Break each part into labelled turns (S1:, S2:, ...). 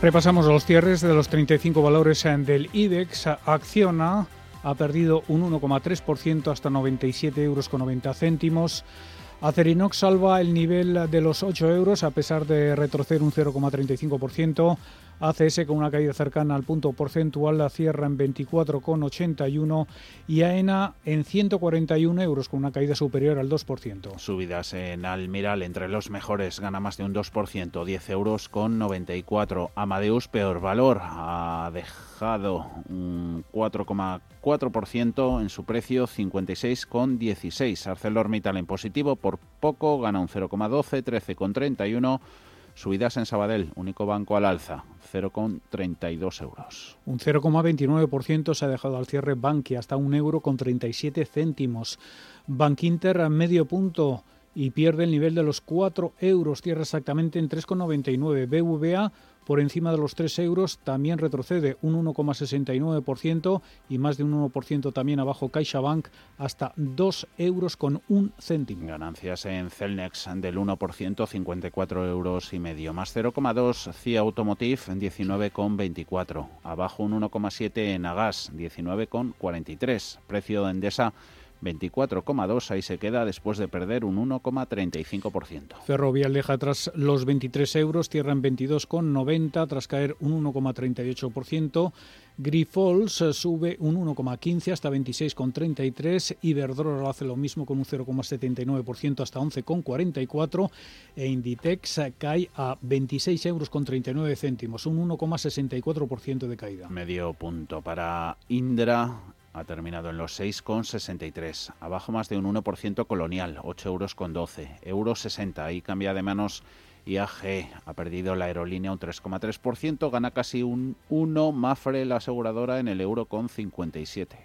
S1: Repasamos los cierres de los 35 valores del IBEX. Acciona ha perdido un 1,3% hasta 97 euros con 90 céntimos. Acerinox salva el nivel de los 8 euros a pesar de retroceder un 0,35%. ACS con una caída cercana al punto porcentual la cierra en 24,81 y AENA en 141 euros con una caída superior al 2%.
S2: Subidas en Almiral entre los mejores gana más de un 2%, 10 euros con 94. Amadeus peor valor ha dejado un 4,4% en su precio 56,16. ArcelorMittal en positivo por poco gana un 0,12, 13,31 Subidas en Sabadell, único banco al alza, 0,32 euros.
S1: Un 0,29% se ha dejado al cierre Banki, hasta un euro con 37 céntimos. Bankinter a medio punto y pierde el nivel de los 4 euros, cierra exactamente en 3,99. BVA por encima de los 3 euros, también retrocede un 1,69% y más de un 1% también abajo CaixaBank hasta 2 euros con un céntimo.
S2: Ganancias en Celnex del 1%, 54 euros y medio, más 0,2 CIA Automotive en 19,24, abajo un 1,7 en Agas, 19,43, precio de Endesa 24,2, ahí se queda después de perder un 1,35%.
S1: Ferrovial deja atrás los 23 euros, cierra en 22,90 tras caer un 1,38%. Grifols eh, sube un 1,15 hasta 26,33. Iberdrola hace lo mismo con un 0,79% hasta 11,44. E Inditex eh, cae a 26 euros con 39 céntimos, un 1,64% de caída.
S2: Medio punto para Indra ha terminado en los 6,63. Abajo más de un 1% colonial, 8 euros con 12. Euro 60, ahí cambia de manos IAG. Ha perdido la aerolínea un 3,3%, gana casi un 1. Mafre, la aseguradora, en el euro con 57.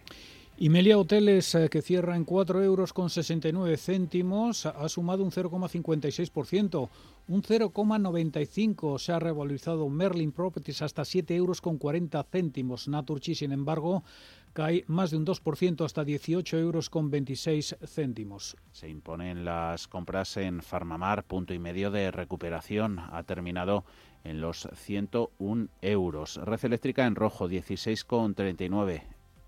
S1: Y Melia Hoteles, eh, que cierra en 4 euros con 69 céntimos, ha sumado un 0,56%. Un 0,95 se ha revalorizado Merlin Properties hasta 7 euros con 40 céntimos. Sin embargo, cae más de un 2% hasta 18 euros con 26 céntimos.
S2: Se imponen las compras en Farmamar, punto y medio de recuperación. Ha terminado en los 101 euros. Red eléctrica en rojo, 16,39.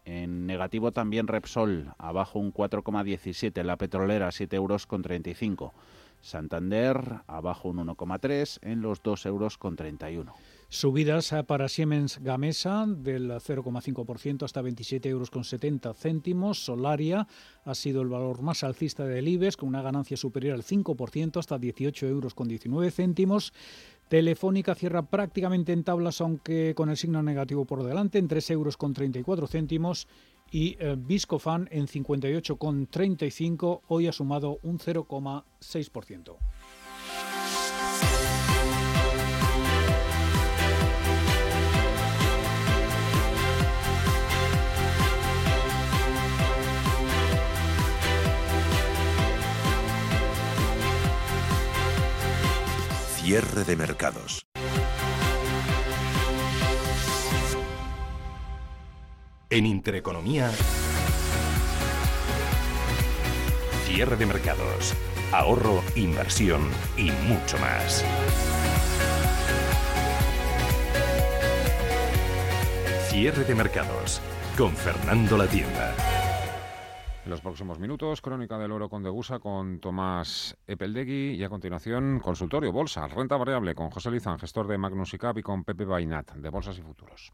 S2: En negativo también Repsol, abajo un 4,17. La petrolera, 7 euros con 35. Santander, abajo un 1,3 en los 2 euros con 31.
S1: Subidas para Siemens Gamesa del 0,5% hasta 27 euros con 70 céntimos. Solaria ha sido el valor más alcista del IBEX con una ganancia superior al 5% hasta 18 euros con 19 céntimos. Telefónica cierra prácticamente en tablas, aunque con el signo negativo por delante, en 3 euros con 34 céntimos. Y eh, Viscofan en 58,35, hoy ha sumado un 0,6%.
S3: Cierre de mercados. En Intereconomía. Cierre de mercados. Ahorro, inversión y mucho más. Cierre de mercados con Fernando La Tienda.
S4: En los próximos minutos, Crónica del Oro con Degusa con Tomás Epeldegui y a continuación Consultorio Bolsa, Renta Variable con José Lizán, gestor de Magnus y y con Pepe Bainat de Bolsas y Futuros.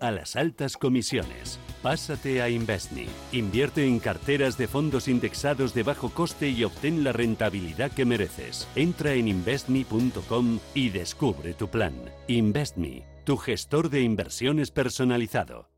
S5: a las altas comisiones. Pásate a Investme. Invierte en carteras de fondos indexados de bajo coste y obtén la rentabilidad que mereces. Entra en investme.com y descubre tu plan. Investme, tu gestor de inversiones personalizado.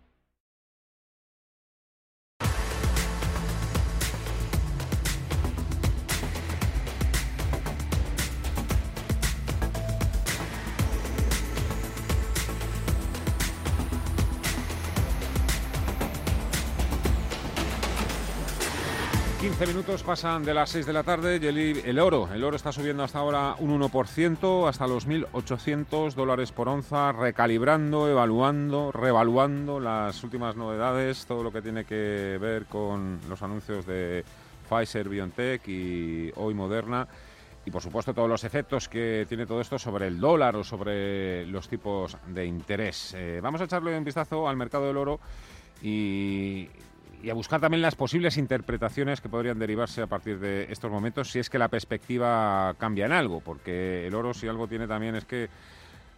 S4: 15 minutos pasan de las 6 de la tarde y el, oro, el oro está subiendo hasta ahora un 1%, hasta los 1.800 dólares por onza, recalibrando, evaluando, revaluando las últimas novedades, todo lo que tiene que ver con los anuncios de Pfizer, BioNTech y hoy Moderna. Y por supuesto todos los efectos que tiene todo esto sobre el dólar o sobre los tipos de interés. Eh, vamos a echarle un vistazo al mercado del oro y y a buscar también las posibles interpretaciones que podrían derivarse a partir de estos momentos si es que la perspectiva cambia en algo, porque el oro si algo tiene también es que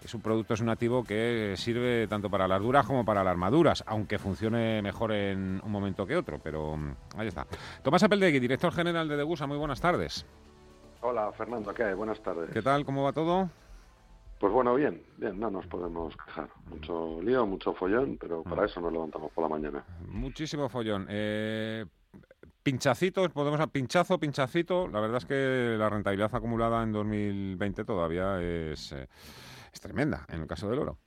S4: es un producto, es un activo que sirve tanto para las duras como para las armaduras, aunque funcione mejor en un momento que otro, pero mm, ahí está. Tomás Apeldegui, director general de Degusa, muy buenas tardes.
S6: Hola Fernando, ¿qué hay? Buenas tardes.
S4: ¿Qué tal? ¿Cómo va todo?
S6: Pues bueno, bien, bien, no nos podemos quejar. Mucho lío, mucho follón, pero para mm. eso nos levantamos por la mañana.
S4: Muchísimo follón. Eh, pinchacitos, podemos a pinchazo, pinchacito. La verdad es que la rentabilidad acumulada en 2020 todavía es, eh, es tremenda en el caso del oro.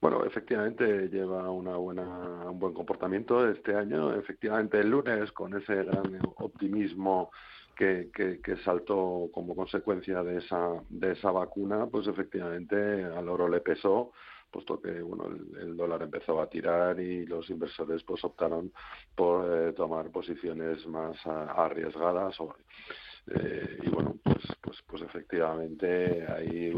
S6: Bueno, efectivamente lleva una buena, un buen comportamiento este año. Efectivamente el lunes con ese gran optimismo que, que, saltó como consecuencia de esa, de esa vacuna, pues efectivamente al oro le pesó, puesto que bueno, el, dólar empezó a tirar y los inversores pues optaron por eh, tomar posiciones más arriesgadas. Eh, y bueno, pues, pues, pues efectivamente ahí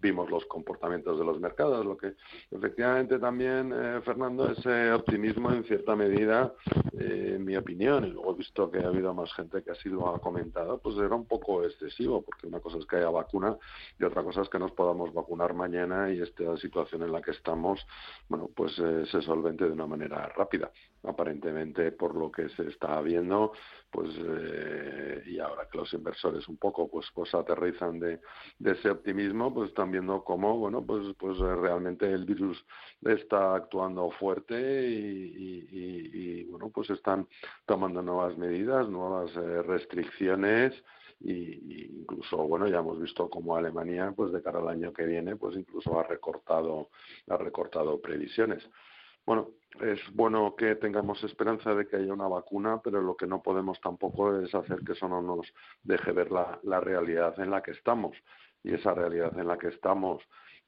S6: vimos los comportamientos de los mercados. Lo que efectivamente también, eh, Fernando, ese optimismo en cierta medida, eh, en mi opinión, y luego he visto que ha habido más gente que así lo ha comentado, pues era un poco excesivo, porque una cosa es que haya vacuna y otra cosa es que nos podamos vacunar mañana y esta situación en la que estamos, bueno, pues se solvente de una manera rápida. Aparentemente, por lo que se está viendo, pues y ahora que los inversores un poco pues pues aterrizan de, ese optimismo pues están viendo cómo bueno pues pues eh, realmente el virus está actuando fuerte y, bueno pues están tomando nuevas medidas nuevas eh, restricciones y, incluso bueno ya hemos visto cómo Alemania pues de cara al año que viene pues incluso ha recortado ha recortado previsiones bueno, es bueno que tengamos esperanza de que haya una vacuna, pero lo que no podemos tampoco es hacer que eso no nos deje ver la, la realidad en la que estamos. Y esa realidad en la que estamos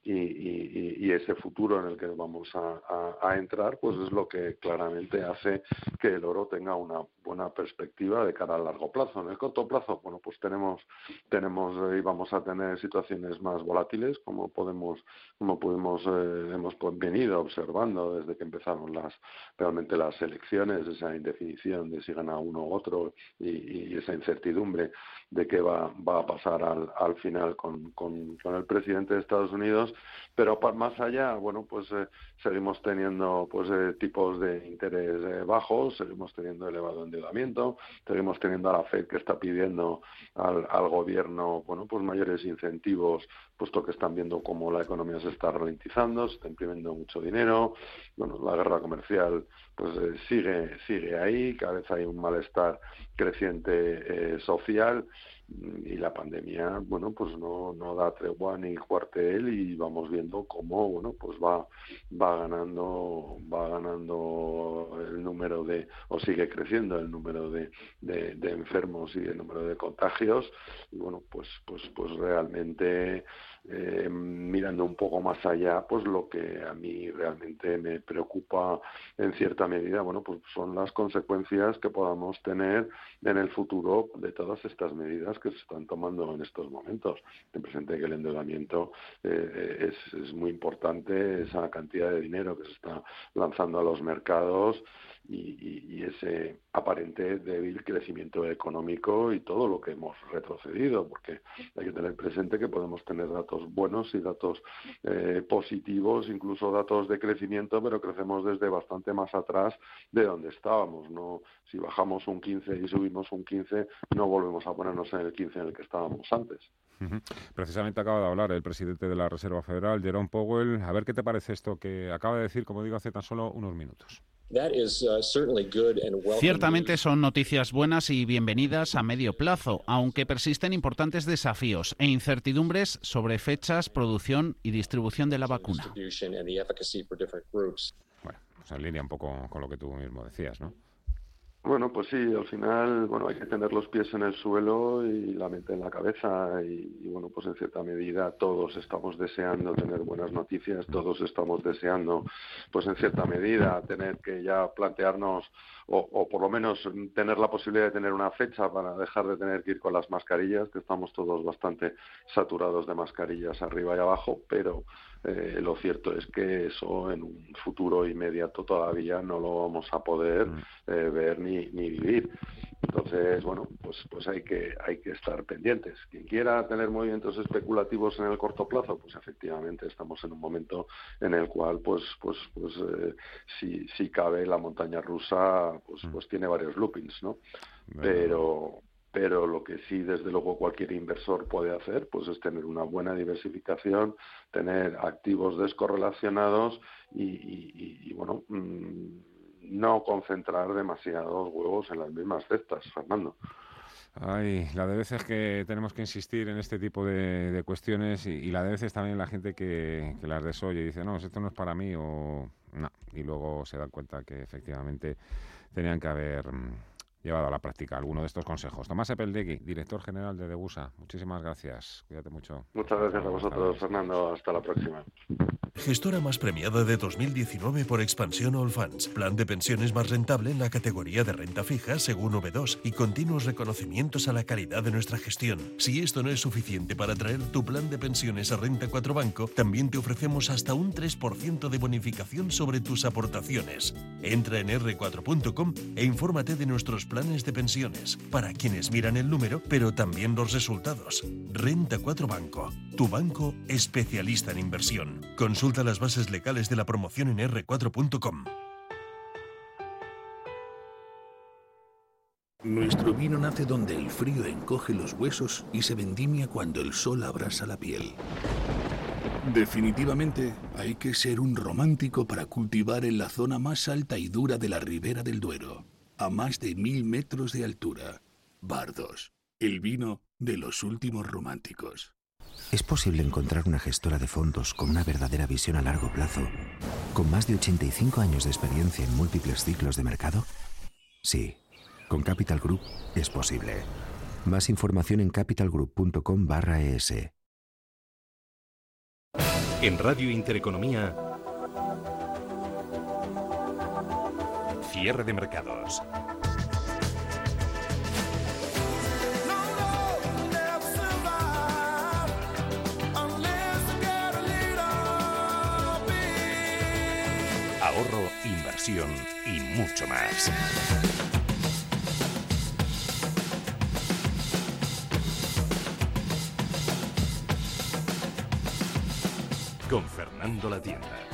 S6: y, ese futuro en el que vamos a, entrar, pues es lo que claramente hace que el oro tenga una buena perspectiva de cara a largo plazo. En el corto plazo, bueno, pues tenemos tenemos y vamos a tener situaciones más volátiles, como podemos como pudimos eh, hemos venido observando desde que empezaron las realmente las elecciones, esa indefinición de si gana uno u otro y, esa incertidumbre de qué va, va a pasar al, al final con, con, con el presidente de Estados Unidos pero más allá, bueno, pues eh, seguimos teniendo pues eh, tipos de interés eh, bajos, seguimos teniendo elevado endeudamiento, seguimos teniendo a la Fed que está pidiendo al, al gobierno, bueno, pues mayores incentivos, puesto que están viendo cómo la economía se está ralentizando, se está imprimiendo mucho dinero, bueno, la guerra comercial pues sigue sigue ahí, cada vez hay un malestar creciente social y la pandemia bueno pues no, no da tregua ni cuartel y vamos viendo cómo bueno pues va va ganando va ganando el número de o sigue creciendo el número de, de, enfermos y el número de contagios. Y bueno pues pues pues realmente eh, mirando un poco más allá pues lo que a mí realmente me preocupa en cierta medida, bueno, pues son las consecuencias que podamos tener en el futuro de todas estas medidas que se están tomando en estos momentos. Ten presente que el endeudamiento eh, es muy importante, esa cantidad de dinero que se está lanzando a los mercados y, ese aparente débil crecimiento económico y todo lo que hemos retrocedido, porque hay que tener presente que podemos tener datos buenos y datos eh, positivos, incluso datos de crecimiento, pero crecemos desde bastante más atrás de donde estábamos. No, si bajamos un 15 y subimos un 15, no volvemos a ponernos en el 15 en el que estábamos antes.
S4: Precisamente acaba de hablar el presidente de la Reserva Federal, Jerome Powell. A ver qué te parece esto que acaba de decir, como digo, hace tan solo unos minutos.
S2: Uh, Ciertamente son noticias buenas y bienvenidas a medio plazo, aunque persisten importantes desafíos e incertidumbres sobre fechas, producción y distribución de la vacuna.
S4: Bueno, pues en línea un poco con lo que tú mismo decías, ¿no?
S6: Bueno, pues sí, al final, bueno, hay que tener los pies en el suelo y la mente en la cabeza y, bueno, pues en cierta medida todos estamos deseando tener buenas noticias, todos estamos deseando, pues en cierta medida tener que ya plantearnos o, o por lo menos tener la posibilidad de tener una fecha para dejar de tener que ir con las mascarillas, que estamos todos bastante saturados de mascarillas arriba y abajo, pero eh, lo cierto es que eso en un futuro inmediato todavía no lo vamos a poder mm. eh, ver ni, ni vivir. Entonces, bueno, pues, pues hay, que, hay que estar pendientes. Quien quiera tener movimientos especulativos en el corto plazo, pues efectivamente estamos en un momento en el cual, pues, pues, pues eh, si, si cabe la montaña rusa, pues, mm. pues tiene varios loopings, ¿no? Pero, pero lo que sí desde luego cualquier inversor puede hacer pues es tener una buena diversificación tener activos descorrelacionados y, bueno mm, no concentrar demasiados huevos en las mismas cestas Fernando.
S4: Ay, la de veces que tenemos que insistir en este tipo de, cuestiones y, la de veces también la gente que, que las desoye y dice, no, esto no es para mí o no, y luego se dan cuenta que efectivamente tenían que haber mm, llevado a la práctica alguno de estos consejos. Tomás Epeldegui, director general de Degusa, muchísimas gracias. Cuídate mucho.
S6: Muchas gracias a vosotros, Fernando. Hasta la próxima.
S7: Gestora más premiada de 2019 por Expansión All Funds. Plan de pensiones más rentable en la categoría de renta fija según V2 y continuos reconocimientos a la calidad de nuestra gestión. Si esto no es suficiente para traer tu plan de pensiones a Renta 4 Banco, también te ofrecemos hasta un 3% de bonificación sobre tus aportaciones. Entra en r4.com e infórmate de nuestros planes de pensiones para quienes miran el número, pero también los resultados. Renta 4 Banco, tu banco especialista en inversión. Consulta las bases legales de la promoción en r4.com.
S8: Nuestro vino nace donde el frío encoge los huesos y se vendimia cuando el sol abrasa la piel. Definitivamente hay que ser un romántico para cultivar en la zona más alta y dura de la ribera del Duero a más de mil metros de altura. Bardos, el vino de los últimos románticos.
S9: ¿Es posible encontrar una gestora de fondos con una verdadera visión a largo plazo, con más de 85 años de experiencia en múltiples ciclos de mercado? Sí, con Capital Group es posible. Más información en capitalgroup.com barra es.
S3: En Radio Intereconomía, Cierre de mercados. Ahorro, inversión y mucho más. Con Fernando La Tienda.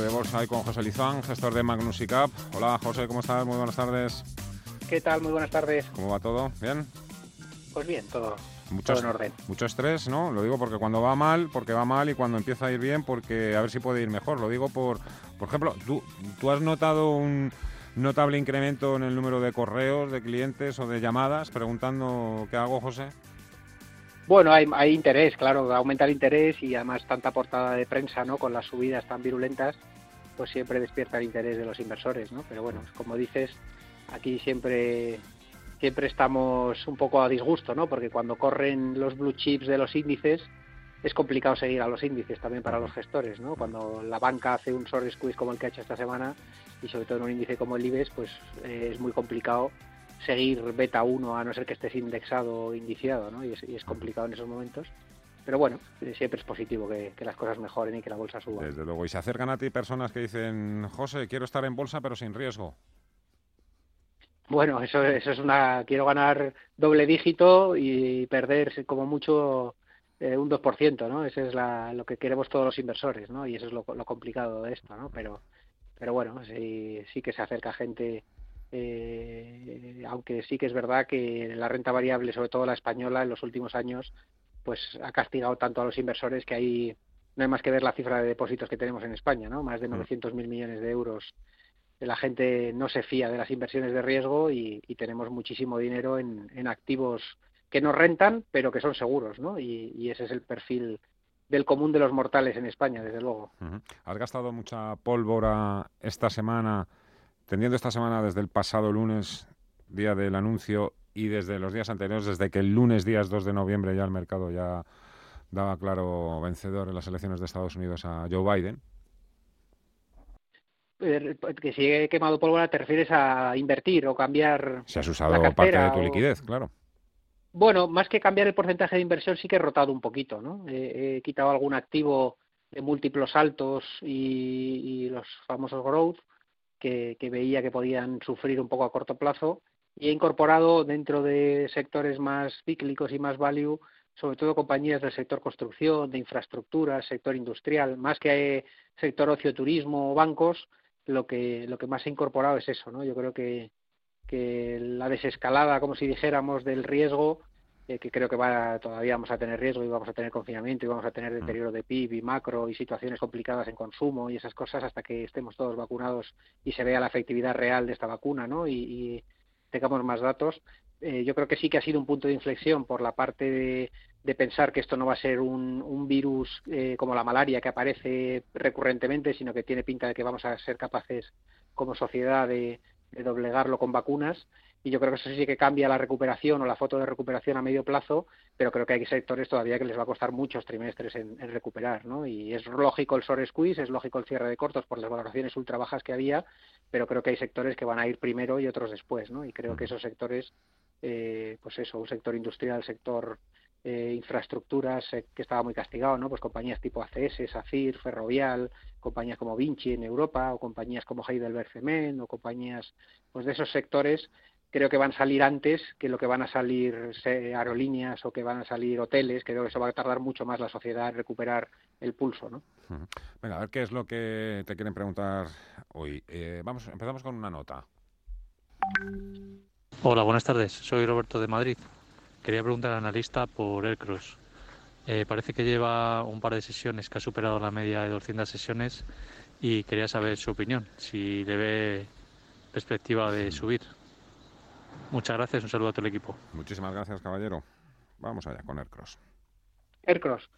S4: de bolsa con José Lizán, gestor de Magnus y Cap. Hola José, ¿cómo estás? Muy buenas tardes.
S10: ¿Qué tal? Muy buenas tardes.
S4: ¿Cómo va todo? ¿Bien?
S10: Pues bien, todo, mucho, en orden.
S4: Mucho estrés, ¿no? Lo digo porque cuando va mal, porque va mal y cuando empieza a ir bien, porque a ver si puede ir mejor. Lo digo por, por ejemplo, ¿tú, tú has notado un notable incremento en el número de correos, de clientes o de llamadas preguntando qué hago, José?
S10: Bueno, hay, hay interés, claro, aumenta el interés y además tanta portada de prensa, ¿no? Con las subidas tan virulentas, pues siempre despierta el interés de los inversores, ¿no? Pero bueno, como dices, aquí siempre siempre estamos un poco a disgusto, ¿no? Porque cuando corren los blue chips de los índices, es complicado seguir a los índices también para los gestores, ¿no? Cuando la banca hace un short squeeze como el que ha hecho esta semana y sobre todo en un índice como el IBEX, pues eh, es muy complicado seguir beta 1 a no ser que estés indexado o indiciado, ¿no? Y es, complicado en esos momentos. Pero bueno, eh, siempre es positivo que, que, las cosas mejoren y que la bolsa suba.
S4: Desde luego. Y se acercan a ti personas que dicen, José, quiero estar en bolsa pero sin riesgo.
S10: Bueno, eso, eso es una. Quiero ganar doble dígito y perder como mucho eh, un 2%, ¿no? Eso es lo que queremos todos los inversores, ¿no? Y eso es lo, complicado de esto, ¿no? Pero, pero bueno, sí, sí que se acerca gente, eh, aunque sí que es verdad que la renta variable, sobre todo la española, en los últimos años, pues ha castigado tanto a los inversores que ahí no hay más que ver la cifra de depósitos que tenemos en España, ¿no? Más de 900.000 mm. millones de euros la gente no se fía de las inversiones de riesgo y, tenemos muchísimo dinero en, activos que no rentan, pero que son seguros, ¿no? Y, ese es el perfil del común de los mortales en España, desde luego.
S4: ¿Has gastado mucha pólvora esta semana, teniendo esta semana desde el pasado lunes, día del anuncio, y desde los días anteriores, desde que el lunes, días 2 de noviembre, ya el mercado ya daba claro vencedor en las elecciones de Estados Unidos a Joe Biden?
S10: Que si he quemado pólvora te refieres a invertir o cambiar.
S4: Si has usado parte de tu liquidez, claro.
S10: Bueno, más que cambiar el porcentaje de inversión, sí que he rotado un poquito, ¿no? he quitado algún activo de múltiplos altos y, los famosos growth que, veía que podían sufrir un poco a corto plazo y he incorporado dentro de sectores más cíclicos y más value, sobre todo compañías del sector construcción, de infraestructura, sector industrial, más que sector ocio turismo o bancos, lo que, lo que más ha incorporado es eso, ¿no? Yo creo que, que la desescalada, como si dijéramos, del riesgo, eh, que creo que va, todavía vamos a tener riesgo y vamos a tener confinamiento y vamos a tener mm. deterioro de PIB y macro y situaciones complicadas en consumo y esas cosas hasta que estemos todos vacunados y se vea la efectividad real de esta vacuna, ¿no? y tengamos más datos, eh, yo creo que sí que ha sido un punto de inflexión por la parte de, pensar que esto no va a ser un, virus eh, como la malaria que aparece recurrentemente, sino que tiene pinta de que vamos a ser capaces como sociedad de, doblegarlo con vacunas. Y yo creo que eso sí que cambia la recuperación o la foto de recuperación a medio plazo, pero creo que hay sectores todavía que les va a costar muchos trimestres en, recuperar. ¿no? Y es lógico el short squeeze, es lógico el cierre de cortos por las valoraciones ultra bajas que había, pero creo que hay sectores que van a ir primero y otros después. ¿no? Y creo que esos sectores eh, pues eso, un sector industrial, sector eh, infraestructuras que estaba muy castigado, ¿no? Pues compañías tipo ACS, SACIR, Ferrovial, compañías como Vinci en Europa, o compañías como Heidelberg Cement, o compañías, pues de esos sectores creo que van a salir antes que lo que van a salir aerolíneas o que van a salir hoteles, creo que eso va a tardar mucho más la sociedad en recuperar el pulso, ¿no?
S4: Venga, a ver qué es lo que te quieren preguntar hoy. Eh, vamos, empezamos con una nota.
S11: Hola, buenas tardes. Soy Roberto de Madrid. Quería preguntar al analista por Aircross. Eh, parece que lleva un par de sesiones que ha superado la media de 200 sesiones y quería saber su opinión, si le ve perspectiva de subir. Muchas gracias, un saludo a todo el equipo.
S4: Muchísimas gracias, caballero. Vamos allá con Aircross.
S10: Aircross.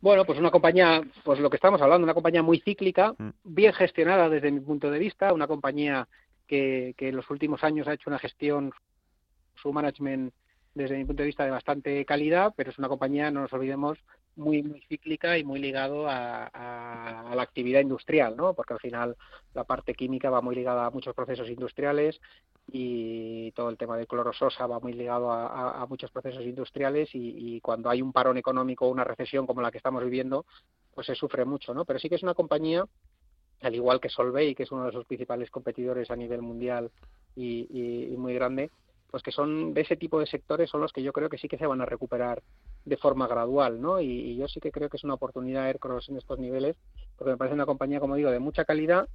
S10: Bueno, pues una compañía, pues lo que estamos hablando, una compañía muy cíclica, bien gestionada desde mi punto de vista, una compañía que, que en los últimos años ha hecho una gestión su management desde mi punto de vista de bastante calidad, pero es una compañía, no nos olvidemos, muy, muy cíclica y muy ligado a, la actividad industrial, ¿no? Porque al final la parte química va muy ligada a muchos procesos industriales y todo el tema de clorososa va muy ligado a, muchos procesos industriales y, cuando hay un parón económico o una recesión como la que estamos viviendo, pues se sufre mucho, ¿no? Pero sí que es una compañía al igual que Solvay, que es uno de sus principales competidores a nivel mundial y muy grande, pues que son de ese tipo de sectores son los que yo creo que sí que se van a recuperar de forma gradual, ¿no? Y, yo sí que creo que es una oportunidad Aircross en estos niveles, porque me parece una compañía, como digo, de mucha calidad.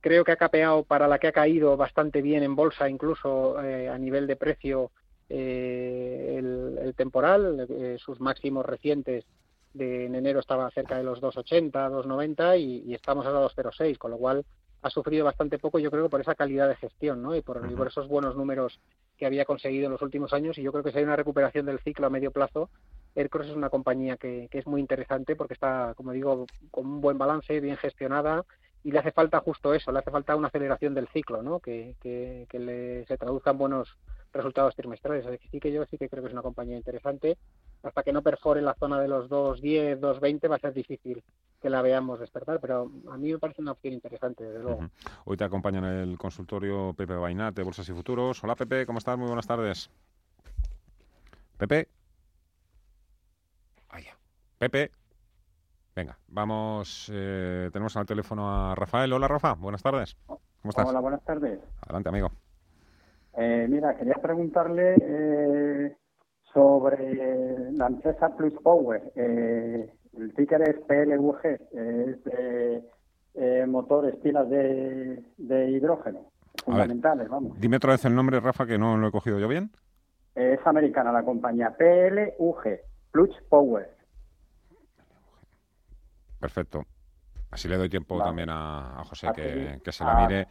S10: Creo que ha capeado para la que ha caído bastante bien en bolsa, incluso eh, a nivel de precio eh, el, temporal, eh, sus máximos recientes de en enero estaba cerca de los 2,80, 2,90 y, y estamos a los 2,06, con lo cual ha sufrido bastante poco, yo creo, por esa calidad de gestión ¿no? y, por, por esos buenos números que había conseguido en los últimos años. Y yo creo que si hay una recuperación del ciclo a medio plazo, Aircross es una compañía que, que es muy interesante porque está, como digo, con un buen balance, bien gestionada y le hace falta justo eso, le hace falta una aceleración del ciclo, ¿no? Que, que, le, se traduzcan buenos resultados trimestrales. Así que sí que yo sí que creo que es una compañía interesante. Hasta que no perfore la zona de los 2.10, 2.20 va a ser difícil que la veamos despertar, pero a mí me parece una opción interesante, desde luego.
S4: Hoy te acompaña en el consultorio Pepe Bainat de Bolsas y Futuros. Hola Pepe, ¿cómo estás? Muy buenas tardes. Pepe. Vaya. Pepe. Venga, vamos, eh, tenemos al teléfono a Rafael. Hola Rafa, buenas tardes. ¿Cómo estás?
S12: Hola, buenas tardes.
S4: Adelante, amigo.
S12: Eh, mira, quería preguntarle eh, sobre la empresa Plus Power. el ticker es PLUG, es de motores, pilas de, hidrógeno, fundamentales, vamos.
S4: Dime otra vez el nombre, Rafa, que no lo he cogido yo bien.
S12: Es americana la compañía, PLUG, Plus Power.
S4: Perfecto. Así le doy tiempo también a, José que, que, se la mire.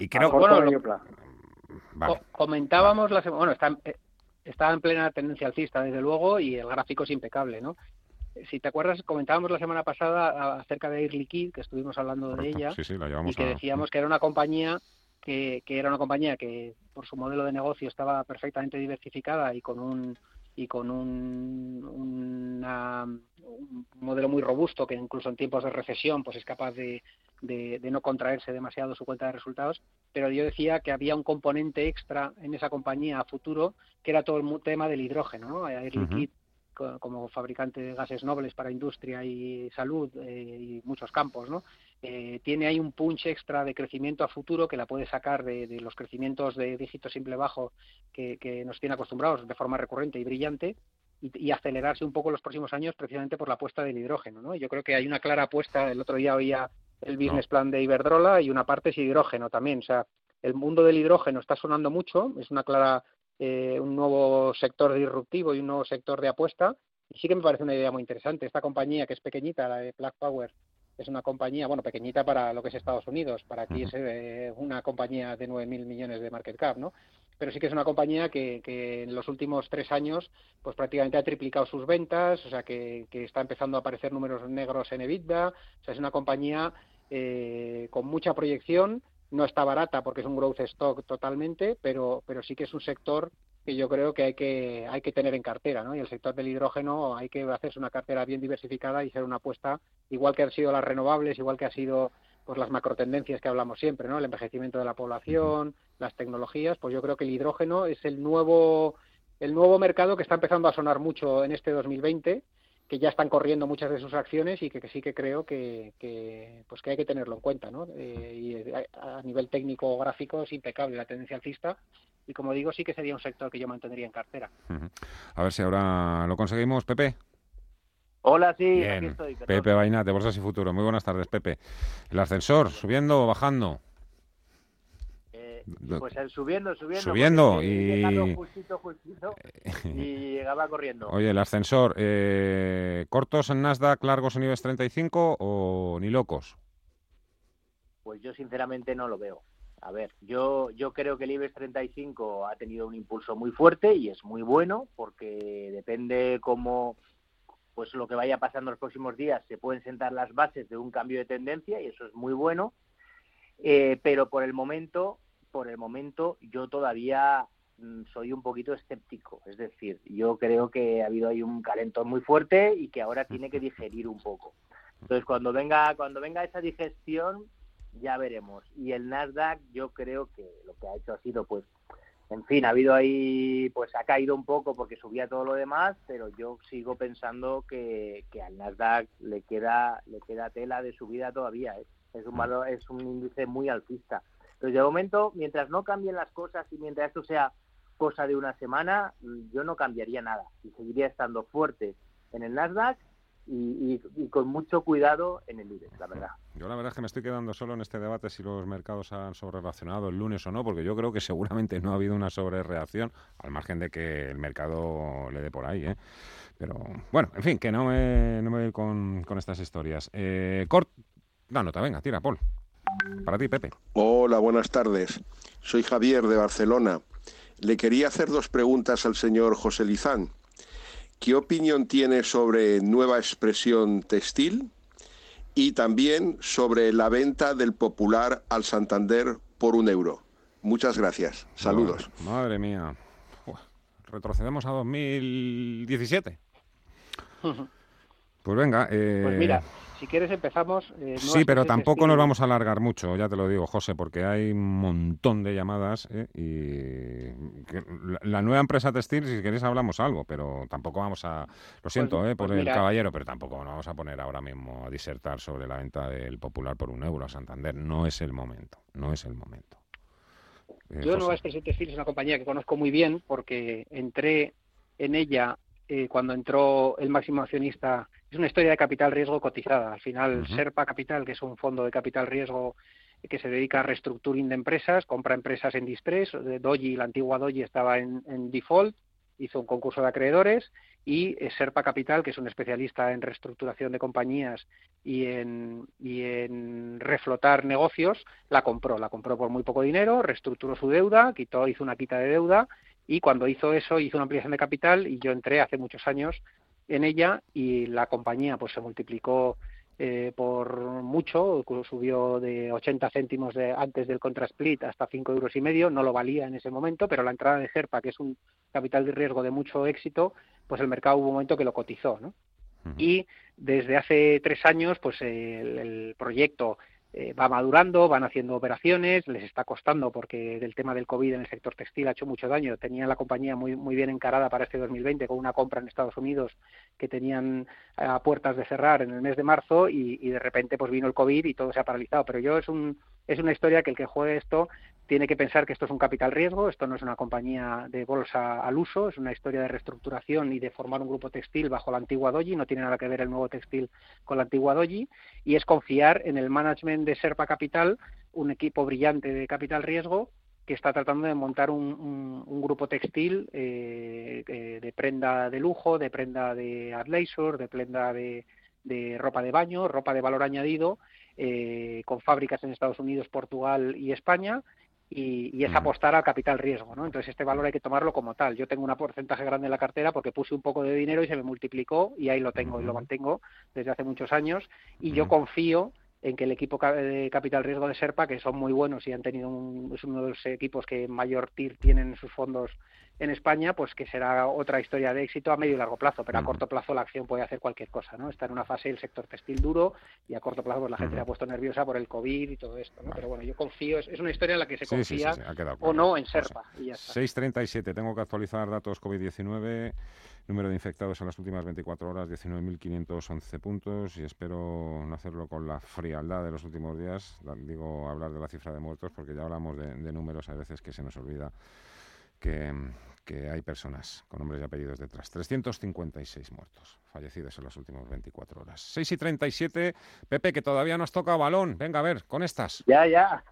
S4: Y creo
S10: bueno, comentábamos la semana, bueno, está, eh, estaba en plena tendencia alcista desde luego y el gráfico es impecable, ¿no? Si te acuerdas, comentábamos la semana pasada acerca de Air Liquide, que estuvimos hablando de ella, y que decíamos que era una compañía que, que era una compañía que por su modelo de negocio estaba perfectamente diversificada y con un y con un, un, modelo muy robusto que incluso en tiempos de recesión pues es capaz de, de, no contraerse demasiado su cuenta de resultados, pero yo decía que había un componente extra en esa compañía a futuro que era todo el tema del hidrógeno, ¿no? Air Liquide como fabricante de gases nobles para industria y salud eh, y muchos campos, ¿no? Eh, tiene ahí un punch extra de crecimiento a futuro que la puede sacar de, los crecimientos de dígito simple bajo que, nos tiene acostumbrados de forma recurrente y brillante y, acelerarse un poco los próximos años precisamente por la apuesta del hidrógeno, ¿no? Yo creo que hay una clara apuesta, el otro día oía el business plan de Iberdrola y una parte es hidrógeno también, o sea, el mundo del hidrógeno está sonando mucho, es una clara eh, un nuevo sector disruptivo y un nuevo sector de apuesta. Y sí que me parece una idea muy interesante. Esta compañía, que es pequeñita, la de Black Power, es una compañía, bueno, pequeñita para lo que es Estados Unidos, para aquí es eh, una compañía de 9.000 millones de market cap, ¿no? Pero sí que es una compañía que, que, en los últimos tres años, pues prácticamente ha triplicado sus ventas, o sea, que, que está empezando a aparecer números negros en EBITDA, o sea, es una compañía eh, con mucha proyección. No está barata porque es un growth stock totalmente, pero, pero sí que es un sector que yo creo que hay que hay que tener en cartera, ¿no? Y el sector del hidrógeno hay que hacerse una cartera bien diversificada y ser una apuesta igual que han sido las renovables, igual que ha sido pues las macrotendencias que hablamos siempre, ¿no? El envejecimiento de la población, las tecnologías, pues yo creo que el hidrógeno es el nuevo el nuevo mercado que está empezando a sonar mucho en este 2020 que ya están corriendo muchas de sus acciones y que, sí que creo que, pues que hay que tenerlo en cuenta, ¿no? Eh, y eh, a, nivel técnico gráfico es impecable la tendencia alcista y como digo sí que sería un sector que yo mantendría en cartera.
S4: A ver si ahora lo conseguimos, Pepe.
S13: Hola, sí, aquí estoy.
S4: Pepe Vaina, de Bolsas y Futuro. Muy buenas tardes, Pepe. ¿El ascensor subiendo o bajando?
S13: Pues subiendo, subiendo.
S4: Subiendo y...
S13: Justito, justito, y llegaba corriendo.
S4: Oye, el ascensor, eh, ¿cortos en Nasdaq, largos en IBEX 35 o ni locos?
S13: Pues yo sinceramente no lo veo. A ver, yo, yo creo que el IBEX 35 ha tenido un impulso muy fuerte y es muy bueno porque depende cómo pues lo que vaya pasando los próximos días se pueden sentar las bases de un cambio de tendencia y eso es muy bueno. Eh, pero por el momento por el momento yo todavía mm, soy un poquito escéptico. Es decir, yo creo que ha habido ahí un calentón muy fuerte y que ahora tiene que digerir un poco. Entonces, cuando venga, cuando venga esa digestión, ya veremos. Y el Nasdaq, yo creo que lo que ha hecho ha sido, pues, en fin, ha habido ahí, pues ha caído un poco porque subía todo lo demás, pero yo sigo pensando que, que al Nasdaq le queda, le queda tela de subida todavía. ¿eh? Es un valor, es un índice muy alcista. Entonces, de momento, mientras no cambien las cosas y mientras esto sea cosa de una semana, yo no cambiaría nada y seguiría estando fuerte en el Nasdaq y, con mucho cuidado en el IBEX, la verdad.
S4: Yo la verdad es que me estoy quedando solo en este debate si los mercados han sobrereaccionado el lunes o no, porque yo creo que seguramente no ha habido una sobrereacción, al margen de que el mercado le dé por ahí, ¿eh? Pero bueno, en fin, que no me, no me voy con, con estas historias. Eh, Cort, la nota, venga, tira, Paul. Para ti, Pepe.
S14: Hola, buenas tardes. Soy Javier de Barcelona. Le quería hacer dos preguntas al señor José Lizán. ¿Qué opinión tiene sobre nueva expresión textil? Y también sobre la venta del Popular al Santander por un euro. Muchas gracias. Saludos.
S4: Madre, mía. retrocedemos a 2017. Pues venga. Eh...
S10: Pues mira, si quieres empezamos.
S4: Eh, sí, pero tampoco nos vamos a alargar mucho, ya te lo digo, José, porque hay un montón de llamadas eh, y la, nueva empresa textil, si queréis hablamos algo, pero tampoco vamos a, lo pues siento eh, por pues el caballero, pero tampoco nos vamos a poner ahora mismo a disertar sobre la venta del Popular por un euro a Santander. No es el momento, no es el momento.
S10: Eh, Yo Nueva Expresión Textil es una compañía que conozco muy bien porque entré en ella eh, cuando entró el máximo accionista, es una historia de capital riesgo cotizada. Al final, Serpa Capital, que es un fondo de capital riesgo que se dedica a reestructuring de empresas, compra empresas en distress, Doji, la antigua Doji estaba en, default, hizo un concurso de acreedores y eh, Serpa Capital, que es un especialista en reestructuración de compañías y en, y en reflotar negocios, la compró. La compró por muy poco dinero, reestructuró su deuda, quitó, hizo una quita de deuda y cuando hizo eso hizo una ampliación de capital y yo entré hace muchos años en ella y la compañía pues se multiplicó eh, por mucho, subió de 80 céntimos de, antes del split hasta 5 euros y medio, no lo valía en ese momento, pero la entrada de Gerpa, que es un capital de riesgo de mucho éxito, pues el mercado hubo un momento que lo cotizó, ¿no? Y desde hace tres años, pues el proyecto eh, va madurando, van haciendo operaciones, les está costando porque del tema del COVID en el sector textil ha hecho mucho daño. Tenían la compañía muy, muy bien encarada para este 2020 con una compra en Estados Unidos que tenían a puertas de cerrar en el mes de marzo y, y de repente pues vino el COVID y todo se ha paralizado. Pero yo es, un, es una historia que el que juegue esto tiene que pensar que esto es un capital riesgo, esto no es una compañía de bolsa al uso, es una historia de reestructuración y de formar un grupo textil bajo la antigua Doji, no tiene nada que ver el nuevo textil con la antigua Doji, y es confiar en el management de Serpa Capital, un equipo brillante de capital riesgo que está tratando de montar un, grupo textil eh, eh, de prenda de lujo, de prenda de athleisure, de prenda de, de ropa de baño, ropa de valor añadido, eh, con fábricas en Estados Unidos, Portugal y España, y, es apostar al capital riesgo, ¿no? Entonces este valor hay que tomarlo como tal. Yo tengo un porcentaje grande en la cartera porque puse un poco de dinero y se me multiplicó y ahí lo tengo y lo mantengo desde hace muchos años y yo confío en que el equipo de capital riesgo de Serpa, que son muy buenos y han tenido un, es uno de los equipos que mayor TIR tienen en sus fondos en España, pues que será otra historia de éxito a medio y largo plazo, pero a corto plazo la acción puede hacer cualquier cosa, ¿no? Está en una fase del sector textil duro y a corto plazo pues la gente se ha puesto nerviosa por el COVID y todo esto, ¿no? Pero bueno, yo confío, es, una historia en la que se confía o no en Serpa.
S4: 6.37, tengo que actualizar datos COVID-19. Número de infectados en las últimas 24 horas, 19.511 puntos y espero no hacerlo con la frialdad de los últimos días. Digo, hablar de la cifra de muertos porque ya hablamos de, de números, a veces que se nos olvida que, hay personas con nombres y apellidos detrás. 356 muertos fallecidos en las últimas 24 horas. 6 y 37. Pepe, que todavía nos toca balón. Venga, a ver, con estas.
S13: Ya, ya.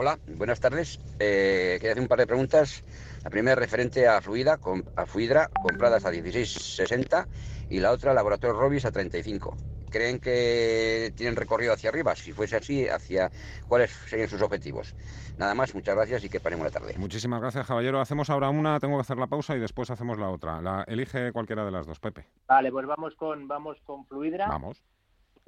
S15: Hola, buenas tardes. Eh, quería hacer un par de preguntas. La primera referente a Fluida, a Fluidra, compradas a 16.60 y la otra Laboratorio Robis a 35 creen que tienen recorrido hacia arriba? Si fuese así, hacia ¿cuáles serían sus objetivos? Nada más, muchas gracias y que paremos la tarde.
S4: Muchísimas gracias, caballero. Hacemos ahora una, tengo que hacer la pausa y después hacemos la otra. La, elige cualquiera de las dos, Pepe.
S13: Vale, pues vamos con, vamos con Fluidra.
S4: Vamos.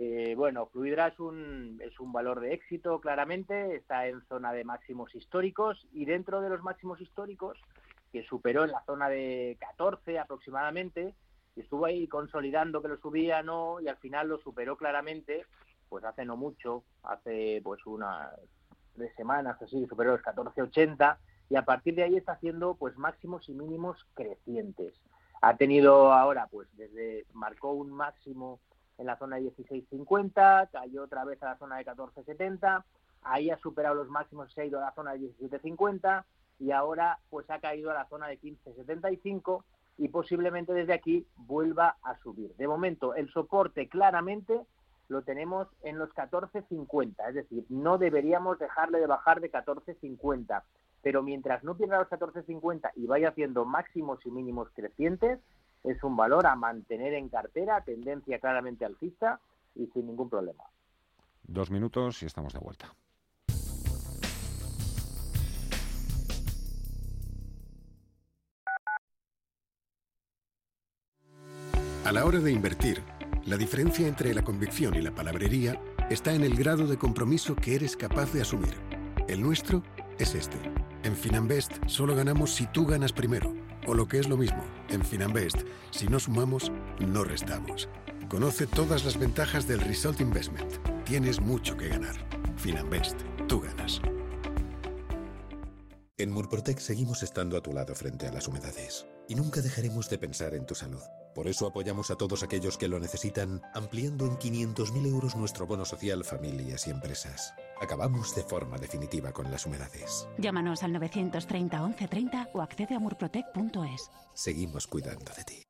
S13: Eh, bueno, Fluidra es un, es un valor de éxito, claramente, está en zona de máximos históricos y dentro de los máximos históricos, que superó en la zona de 14 aproximadamente, estuvo ahí consolidando que lo subía, no, y al final lo superó claramente, pues hace no mucho, hace pues unas tres semanas así, superó los 14.80 y a partir de ahí está haciendo pues máximos y mínimos crecientes. Ha tenido ahora, pues desde, marcó un máximo en la zona de 16.50, cayó otra vez a la zona de 14.70, ahí ha superado los máximos, se ha ido a la zona de 17.50 y ahora pues ha caído a la zona de 15.75 y posiblemente desde aquí vuelva a subir. De momento, el soporte claramente lo tenemos en los 14.50, es decir, no deberíamos dejarle de bajar de 14.50, pero mientras no pierda los 14.50 y vaya haciendo máximos y mínimos crecientes, es un valor a mantener en cartera, tendencia claramente alcista y sin ningún problema.
S4: Dos minutos y estamos de vuelta.
S16: A la hora de invertir, la diferencia entre la convicción y la palabrería está en el grado de compromiso que eres capaz de asumir. El nuestro es este. En Finanbest solo ganamos si tú ganas primero. O lo que es lo mismo, en Finanbest, si no sumamos, no restamos. Conoce todas las ventajas del Result Investment. Tienes mucho que ganar. Finanbest, tú ganas.
S17: En Murprotec seguimos estando a tu lado frente a las humedades. Y nunca dejaremos de pensar en tu salud. Por eso apoyamos a todos aquellos que lo necesitan, ampliando en 500.000 euros nuestro bono social familias y empresas. Acabamos de forma definitiva con las humedades.
S18: Llámanos al 930 1130 o accede a murprotec.es.
S17: Seguimos cuidando de ti.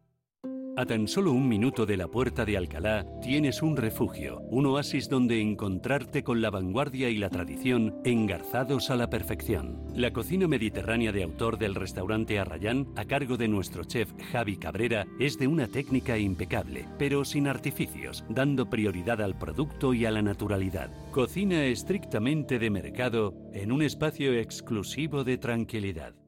S5: A tan solo un minuto de la puerta de Alcalá tienes un refugio, un oasis donde encontrarte con la vanguardia y la tradición engarzados a la perfección. La cocina mediterránea de autor del restaurante Arrayán, a cargo de nuestro chef Javi Cabrera, es de una técnica impecable, pero sin artificios, dando prioridad al producto y a la naturalidad. Cocina estrictamente de mercado en un espacio exclusivo de tranquilidad.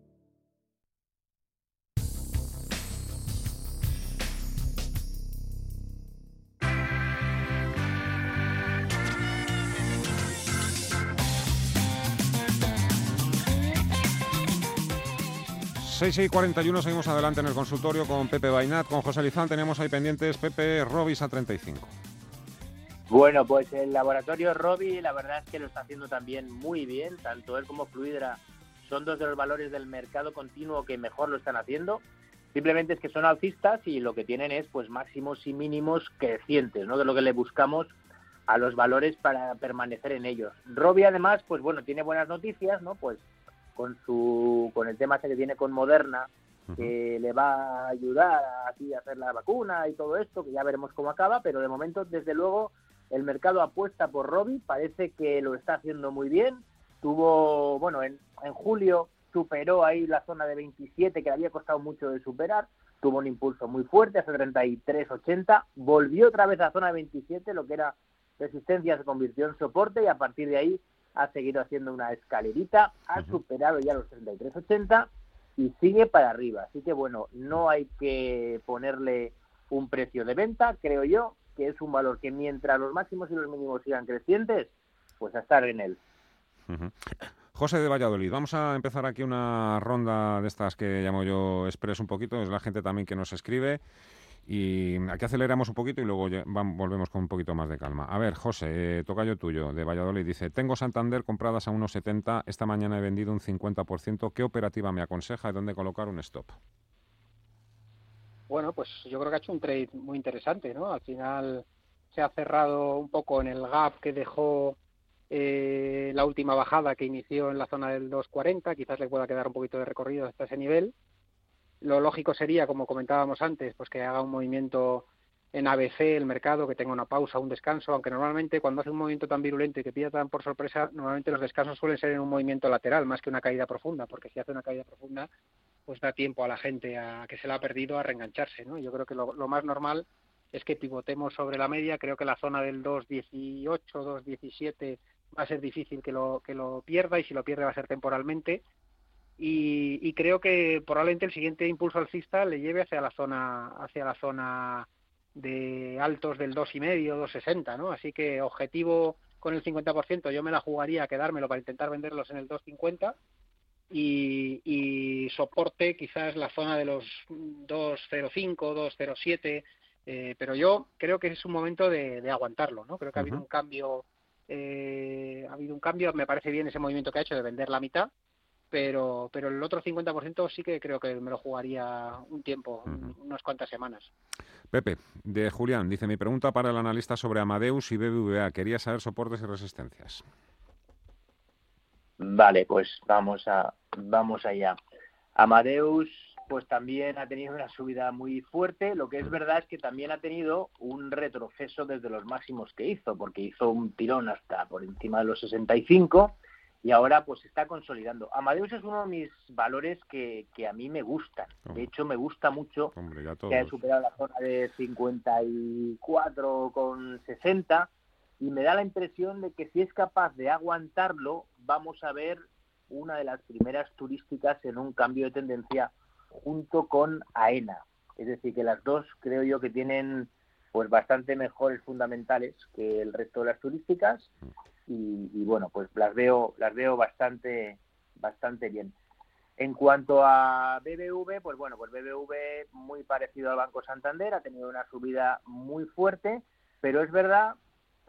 S4: Seis y 41 seguimos adelante en el consultorio con Pepe Bainat, con José Lizán. Tenemos ahí pendientes Pepe Robis a 35.
S13: Bueno, pues el laboratorio Robi la verdad es que lo está haciendo también muy bien, tanto él como Fluidra son dos de los valores del mercado continuo que mejor lo están haciendo. Simplemente es que son alcistas y lo que tienen es pues máximos y mínimos crecientes, ¿no? De lo que le buscamos a los valores para permanecer en ellos. Robi además, pues bueno, tiene buenas noticias, ¿no? Pues con su con el tema que tiene con Moderna que le va a ayudar a, así, a hacer la vacuna y todo esto que ya veremos cómo acaba pero de momento desde luego el mercado apuesta por Robbie parece que lo está haciendo muy bien. Tuvo bueno en, en julio superó ahí la zona de 27 que le había costado mucho de superar tuvo un impulso muy fuerte hasta 33.80 volvió otra vez a la zona de 27 lo que era resistencia se convirtió en soporte y a partir de ahí ha seguido haciendo una escalerita, ha superado ya los 33.80 y sigue para arriba. Así que bueno, no hay que ponerle un precio de venta, creo yo, que es un valor que mientras los máximos y los mínimos sigan crecientes, pues a estar en él.
S4: José de Valladolid, vamos a empezar aquí una ronda de estas que llamo yo express un poquito, es la gente también que nos escribe. Y aquí aceleramos un poquito y luego volvemos con un poquito más de calma. A ver, José, eh, toca yo tuyo, de Valladolid, dice, tengo Santander compradas a 1,70, esta mañana he vendido un 50%, ¿qué operativa me aconseja y dónde colocar un stop?
S10: Bueno, pues yo creo que ha hecho un trade muy interesante, ¿no? Al final se ha cerrado un poco en el gap que dejó eh, la última bajada que inició en la zona del 2.40, quizás le pueda quedar un poquito de recorrido hasta ese nivel lo lógico sería, como comentábamos antes, pues que haga un movimiento en ABC el mercado, que tenga una pausa, un descanso, aunque normalmente cuando hace un movimiento tan virulento y que pilla tan por sorpresa, normalmente los descansos suelen ser en un movimiento lateral más que una caída profunda, porque si hace una caída profunda, pues da tiempo a la gente a que se la ha perdido a reengancharse, ¿no? Yo creo que lo, más normal es que pivotemos sobre la media, creo que la zona del 2.18, 2.17 va a ser difícil que lo, que lo pierda y si lo pierde va a ser temporalmente y, creo que probablemente el siguiente impulso alcista le lleve hacia la zona hacia la zona de altos del 2,5, 2,60, ¿no? Así que objetivo con el 50%, yo me la jugaría a quedármelo para intentar venderlos en el 2,50 y, y soporte quizás la zona de los 2,05, 2,07, eh, pero yo creo que es un momento de, aguantarlo, ¿no? Creo que ha habido un cambio, eh, ha habido un cambio, me parece bien ese movimiento que ha hecho de vender la mitad, pero, pero el otro 50% sí que creo que me lo jugaría un tiempo, unas cuantas semanas.
S4: Pepe, de Julián, dice mi pregunta para el analista sobre Amadeus y BBVA. Quería saber soportes y resistencias.
S13: Vale, pues vamos a vamos allá. Amadeus pues también ha tenido una subida muy fuerte. Lo que es verdad es que también ha tenido un retroceso desde los máximos que hizo, porque hizo un tirón hasta por encima de los 65 y ahora pues se está consolidando. Amadeus es uno de mis valores que, que a mí me gustan. De hecho, me gusta mucho que haya superado la zona de 54,60 y me da la impresión de que si es capaz de aguantarlo, vamos a ver una de las primeras turísticas en un cambio de tendencia junto con AENA. Es decir, que las dos creo yo que tienen pues bastante mejores fundamentales que el resto de las turísticas y, bueno, pues las veo, las veo bastante, bastante bien. En cuanto a BBV, pues bueno, pues BBV muy parecido al Banco Santander, ha tenido una subida muy fuerte, pero es verdad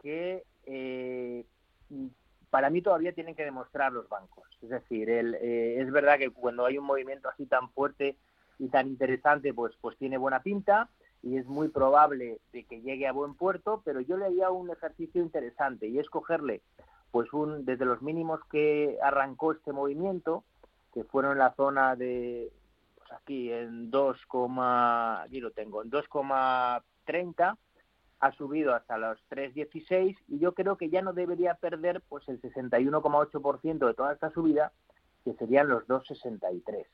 S13: que eh, para mí todavía tienen que demostrar los bancos. Es decir, el, eh, es verdad que cuando hay un movimiento así tan fuerte y tan interesante, pues, pues tiene buena pinta y es muy probable de que llegue a buen puerto, pero yo le haría un ejercicio interesante y es cogerle pues un desde los mínimos que arrancó este movimiento, que fueron en la zona de pues aquí en 2, aquí lo tengo, en 2,30 ha subido hasta los 3,16 y yo creo que ya no debería perder pues el 61,8% de toda esta subida, que serían los 2,63.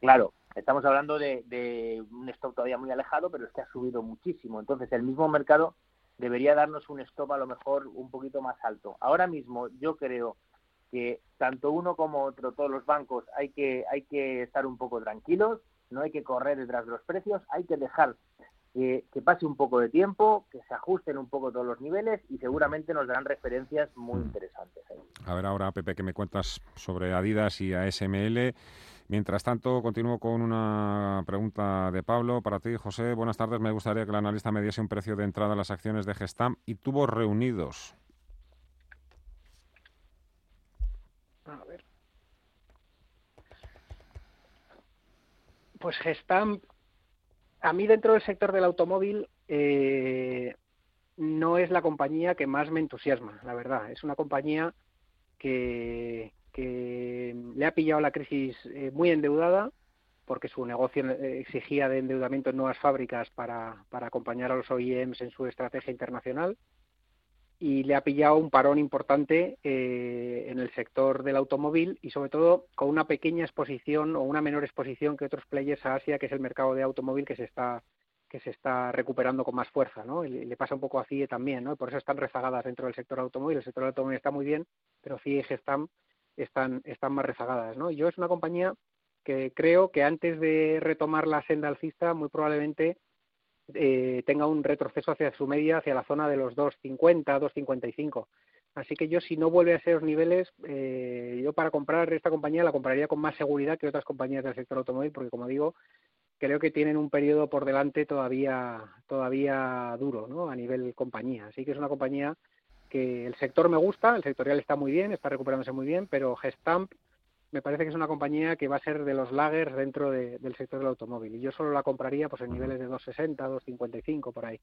S13: Claro, estamos hablando de, un stop todavía muy alejado, pero es que ha subido muchísimo. Entonces, el mismo mercado debería darnos un stop a lo mejor un poquito más alto. Ahora mismo yo creo que tanto uno como otro, todos los bancos, hay que, hay que estar un poco tranquilos, no hay que correr detrás de los precios, hay que dejar que, pase un poco de tiempo, que se ajusten un poco todos los niveles y seguramente nos darán referencias muy interesantes.
S4: A ver ahora, Pepe, ¿qué me cuentas sobre Adidas y ASML? Mientras tanto, continúo con una pregunta de Pablo. Para ti, José, buenas tardes. Me gustaría que el analista me diese un precio de entrada a las acciones de Gestam y tuvo reunidos.
S10: A ver. Pues Gestam, a mí dentro del sector del automóvil, eh, no es la compañía que más me entusiasma, la verdad. Es una compañía que, le ha pillado la crisis eh, muy endeudada, porque su negocio eh, exigía de endeudamiento en nuevas fábricas para, acompañar a los OEMs en su estrategia internacional y le ha pillado un parón importante eh, en el sector del automóvil y sobre todo con una pequeña exposición o una menor exposición que otros players a Asia, que es el mercado de automóvil que se está recuperando con más fuerza, ¿no? Le pasa un poco a CIE también, ¿no? Por eso están rezagadas dentro del sector automóvil. El sector automóvil está muy bien, pero CIE y Gestam están, están más rezagadas. ¿no? Yo es una compañía que creo que antes de retomar la senda alcista, muy probablemente eh, tenga un retroceso hacia su media, hacia la zona de los 2.50, 2.55. Así que yo, si no vuelve a esos niveles, eh, yo para comprar esta compañía la compraría con más seguridad que otras compañías del sector automóvil, porque como digo, creo que tienen un periodo por delante todavía, todavía duro, ¿no? A nivel compañía. Así que es una compañía que el sector me gusta, el sectorial está muy bien, está recuperándose muy bien, pero Gestamp me parece que es una compañía que va a ser de los lagers dentro del sector del automóvil y yo solo la compraría pues en niveles de 260, 255 por ahí.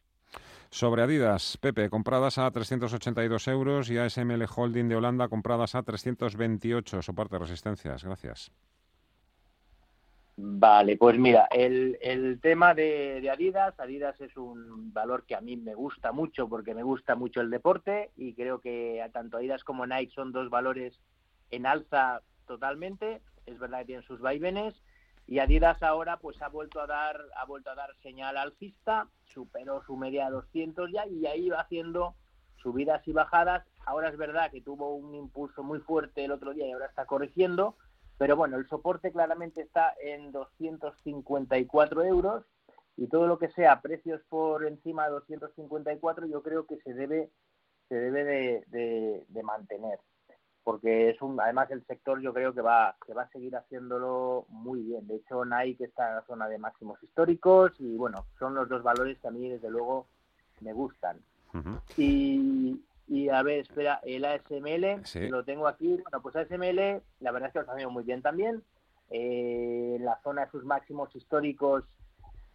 S4: Sobre Adidas, Pepe, compradas a 382 euros y ASML Holding de Holanda compradas a 328, soporte resistencias. Gracias.
S13: Vale, pues mira, el, el tema de, Adidas, Adidas es un valor que a mí me gusta mucho porque me gusta mucho el deporte y creo que tanto Adidas como Nike son dos valores en alza totalmente. Es verdad que tienen sus vaivenes y Adidas ahora pues ha vuelto a dar ha vuelto a dar señal alcista, superó su media de 200 ya y ahí va haciendo subidas y bajadas. Ahora es verdad que tuvo un impulso muy fuerte el otro día y ahora está corrigiendo Pero bueno, el soporte claramente está en 254 euros y todo lo que sea precios por encima de 254 yo creo que se debe se debe de, de, mantener. Porque es un además el sector yo creo que va que va a seguir haciéndolo muy bien. De hecho Nike está en la zona de máximos históricos y bueno son los dos valores que a mí desde luego me gustan. Y, y a ver espera el ASML lo tengo aquí. Bueno pues ASML la verdad es que lo está haciendo muy bien también. Eh, en la zona de sus máximos históricos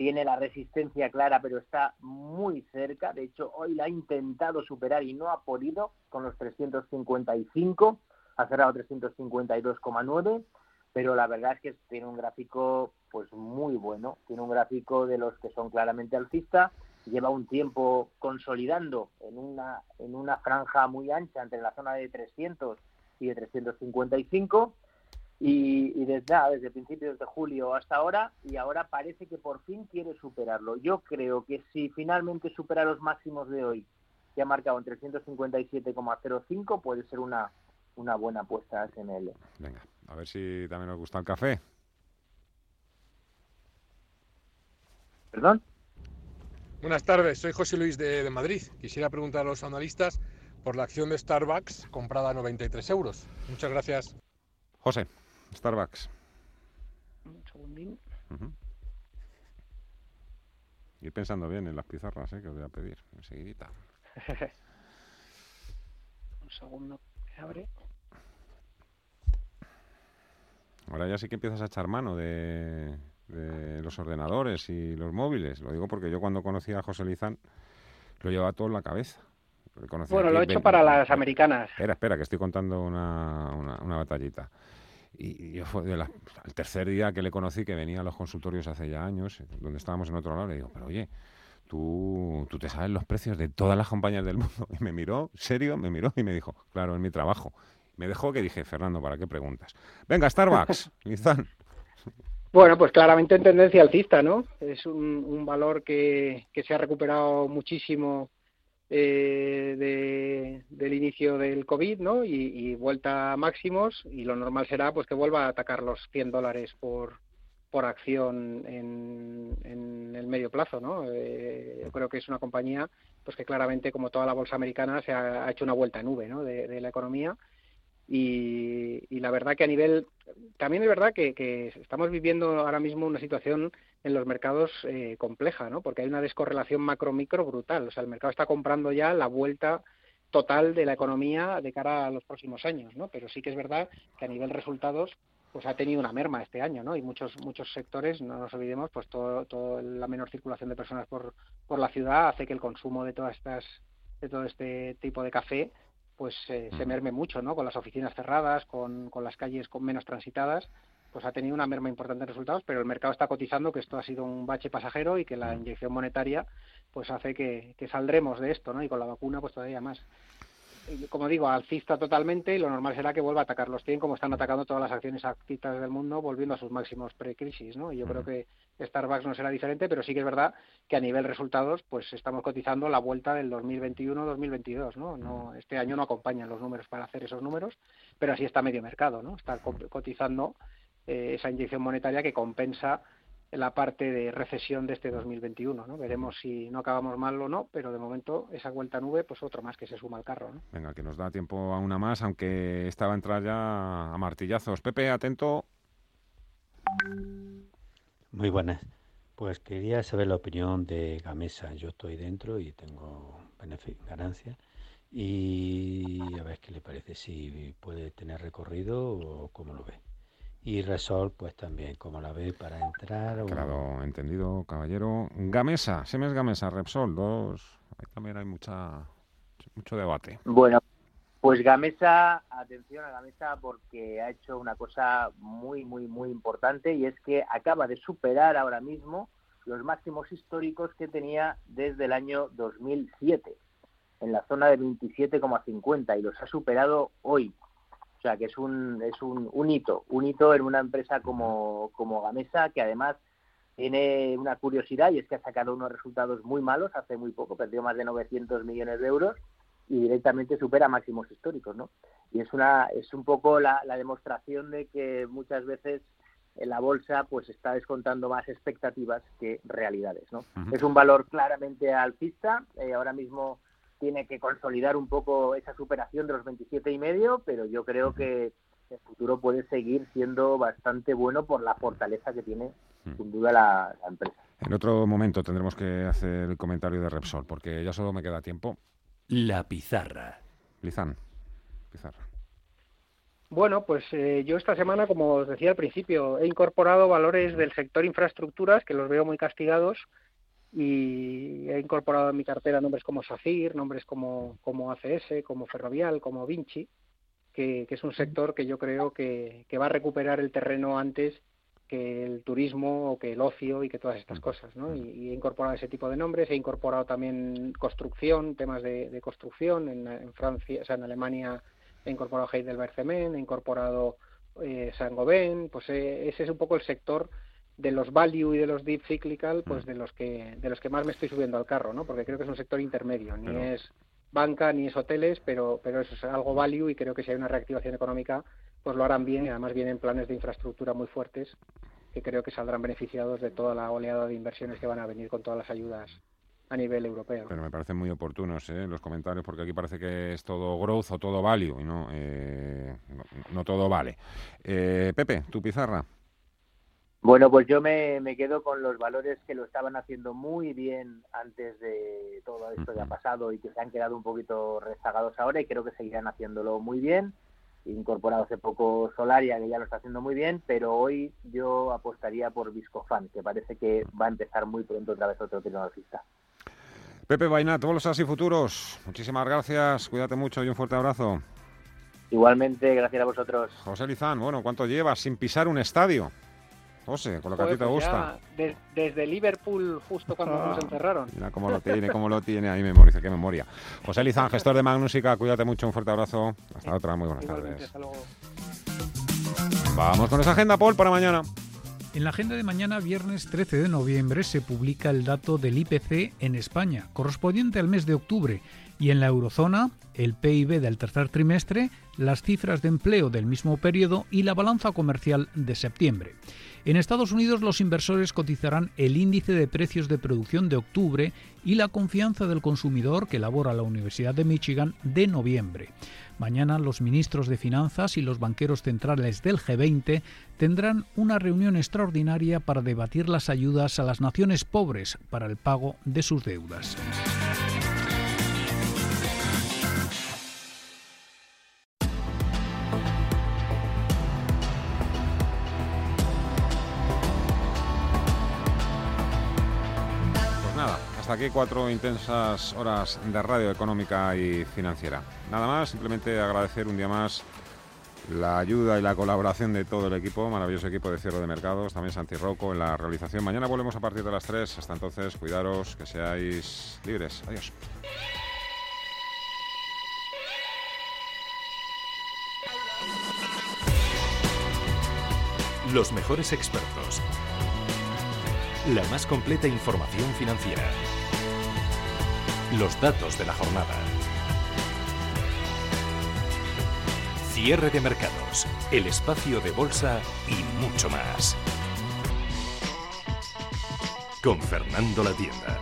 S13: tiene la resistencia clara, pero está muy cerca. De hecho, hoy la ha intentado superar y no ha podido con los 355, ha cerrado 352,9, pero la verdad es que tiene un gráfico pues muy bueno, tiene un gráfico de los que son claramente alcista, lleva un tiempo consolidando en una en una franja muy ancha entre la zona de 300 y de 355 y, desde, desde principios de julio hasta ahora y ahora parece que por fin quiere superarlo. Yo creo que si finalmente supera los máximos de hoy, que ha marcado en 357,05, puede ser una, una buena apuesta a SML.
S4: Venga, a ver si también nos gusta el café.
S13: ¿Perdón?
S19: Buenas tardes, soy José Luis de, de Madrid. Quisiera preguntar a los analistas por la acción de Starbucks comprada a 93 euros. Muchas gracias.
S4: José. Starbucks.
S10: Un segundín.
S4: Ir pensando bien en las pizarras ¿eh? que os voy a pedir enseguidita.
S10: Un segundo, que abre.
S4: Ahora ya sí que empiezas a echar mano de, los ordenadores y los móviles. Lo digo porque yo cuando conocí a José Lizán lo llevaba todo en la cabeza.
S10: bueno, lo he hecho para las americanas.
S4: Espera, espera, que estoy contando una, una, una batallita. Y, yo fue el tercer día que le conocí, que venía a los consultorios hace ya años, donde estábamos en otro lado, le digo, pero oye, tú, tú te sabes los precios de todas las compañías del mundo. Y me miró, serio, me miró y me dijo, claro, en mi trabajo. Me dejó que dije, Fernando, ¿para qué preguntas? Venga, Starbucks, Lizán.
S10: Bueno, pues claramente en tendencia alcista, ¿no? Es un, valor que, que se ha recuperado muchísimo eh, del inicio del COVID, ¿no? Y, vuelta a máximos y lo normal será pues que vuelva a atacar los 100 dólares por, acción en, en el medio plazo, ¿no? Eh, yo creo que es una compañía pues que claramente, como toda la bolsa americana, se ha, hecho una vuelta en nube, ¿no? de la economía y, la verdad que a nivel, también es verdad que, estamos viviendo ahora mismo una situación en los mercados eh, compleja, ¿no? Porque hay una descorrelación macro-micro brutal. O sea, el mercado está comprando ya la vuelta total de la economía de cara a los próximos años, ¿no? Pero sí que es verdad que a nivel resultados pues ha tenido una merma este año, ¿no? Y muchos muchos sectores, no nos olvidemos, pues todo, todo la menor circulación de personas por, por la ciudad hace que el consumo de todas estas de todo este tipo de café pues eh, se merme mucho, ¿no? Con las oficinas cerradas, con, con las calles con menos transitadas, pues ha tenido una merma importante en resultados, pero el mercado está cotizando que esto ha sido un bache pasajero y que la inyección monetaria pues hace que, que saldremos de esto, ¿no? Y con la vacuna pues todavía más como digo, alcista totalmente y lo normal será que vuelva a atacar los 100 como están atacando todas las acciones alcistas del mundo, volviendo a sus máximos pre-crisis, ¿no? Y yo creo que Starbucks no será diferente, pero sí que es verdad que a nivel resultados, pues estamos cotizando la vuelta del 2021-2022, ¿no? no Este año no acompañan los números para hacer esos números, pero así está medio mercado, ¿no? Está cotizando eh, esa inyección monetaria que compensa la parte de recesión de este 2021. ¿no? Veremos si no acabamos mal o no, pero de momento esa vuelta nube, pues otro más que se suma al carro. ¿no?
S4: Venga, que nos da tiempo a una más, aunque estaba a entrar ya a martillazos. Pepe, atento.
S20: Muy buenas. Pues quería saber la opinión de Gamesa. Yo estoy dentro y tengo ganancia. Y a ver qué le parece, si puede tener recorrido o cómo lo ve. Y Resol, pues también, como la ve, para entrar.
S4: Claro, entendido, caballero. Gamesa, Semes Gamesa, Repsol, dos. Ahí también hay mucha mucho debate.
S13: Bueno, pues Gamesa, atención a Gamesa porque ha hecho una cosa muy, muy, muy importante y es que acaba de superar ahora mismo los máximos históricos que tenía desde el año 2007, en la zona de 27,50 y los ha superado hoy. O sea, que es un, es un, un hito, un hito en una empresa como, como Gamesa, que además tiene una curiosidad y es que ha sacado unos resultados muy malos hace muy poco, perdió más de 900 millones de euros y directamente supera máximos históricos, ¿no? y es una es un poco la, demostración de que muchas veces en la bolsa pues está descontando más expectativas que realidades no es un valor claramente alcista eh, ahora mismo tiene que consolidar un poco esa superación de los 27 y medio pero yo creo que el futuro puede seguir siendo bastante bueno por la fortaleza que tiene sin duda la, empresa.
S4: En otro momento tendremos que hacer el comentario de Repsol porque ya solo me queda tiempo.
S5: La pizarra.
S4: Lizán pizarra.
S10: Bueno, pues eh, yo esta semana, como os decía al principio, he incorporado valores del sector infraestructuras que los veo muy castigados y he incorporado en mi cartera nombres como SACIR, nombres como, como ACS, como Ferrovial, como Vinci, que, es un sector que yo creo que, va a recuperar el terreno antes que el turismo o que el ocio y que todas estas cosas, ¿no? Y, he incorporado ese tipo de nombres, he incorporado también construcción, temas de, construcción en, en Francia, o sea, en Alemania he incorporado Heidelberg Cement, he incorporado eh, Saint-Gobain, pues eh, ese es un poco el sector de los value y de los deep cyclical, pues mm. de los que de los que más me estoy subiendo al carro, ¿no? Porque creo que es un sector intermedio, ni es banca ni es hoteles, pero pero eso es algo value y creo que si hay una reactivación económica, pues lo harán bien y además vienen planes de infraestructura muy fuertes que creo que saldrán beneficiados de toda la oleada de inversiones que van a venir con todas las ayudas a nivel europeo.
S4: Pero me parecen muy oportunos ¿eh? los comentarios porque aquí parece que es todo growth o todo value y no, eh, no, todo vale. Eh, Pepe, tu pizarra.
S13: Bueno, pues yo me, quedo con los valores que lo estaban haciendo muy bien antes de todo esto que ha pasado y que se han quedado un poquito rezagados ahora y creo que seguirán haciéndolo muy bien. Incorporado hace poco Solaria, que ya lo está haciendo muy bien, pero hoy yo apostaría por Viscofan, que parece que va a empezar muy pronto otra vez otro tecnologista.
S4: Pepe Bainat, bolsas y futuros. Muchísimas gracias, cuídate mucho y un fuerte abrazo.
S13: Igualmente, gracias a vosotros.
S4: José Lizán, bueno, ¿cuánto llevas sin pisar un estadio? José, con lo que a ti te pues gusta.
S10: desde Liverpool, justo cuando nos ah, encerraron.
S4: Mira cómo lo tiene, cómo lo tiene ahí memoriza, qué memoria. José Lizán, gestor de Magnúsica, cuídate mucho, un fuerte abrazo. Hasta otra, muy buenas tardes. Vamos con esa agenda, Paul, para mañana.
S1: En la agenda de mañana, viernes 13 de noviembre, se publica el dato del IPC en España, correspondiente al mes de octubre, y en la eurozona, el PIB del tercer trimestre, las cifras de empleo del mismo periodo y la balanza comercial de septiembre. En Estados Unidos los inversores cotizarán el índice de precios de producción de octubre y la confianza del consumidor que elabora la Universidad de Michigan de noviembre. Mañana los ministros de Finanzas y los banqueros centrales del G20 tendrán una reunión extraordinaria para debatir las ayudas a las naciones pobres para el pago de sus deudas.
S4: Aquí cuatro intensas horas de radio económica y financiera. Nada más, simplemente agradecer un día más la ayuda y la colaboración de todo el equipo, maravilloso equipo de cierre de mercados, también Santi Rocco en la realización. Mañana volvemos a partir de las 3. Hasta entonces, cuidaros, que seáis libres. Adiós.
S3: Los mejores expertos. La más completa información financiera los datos de la jornada. Cierre de mercados, el espacio de bolsa y mucho más. Con Fernando La Tienda.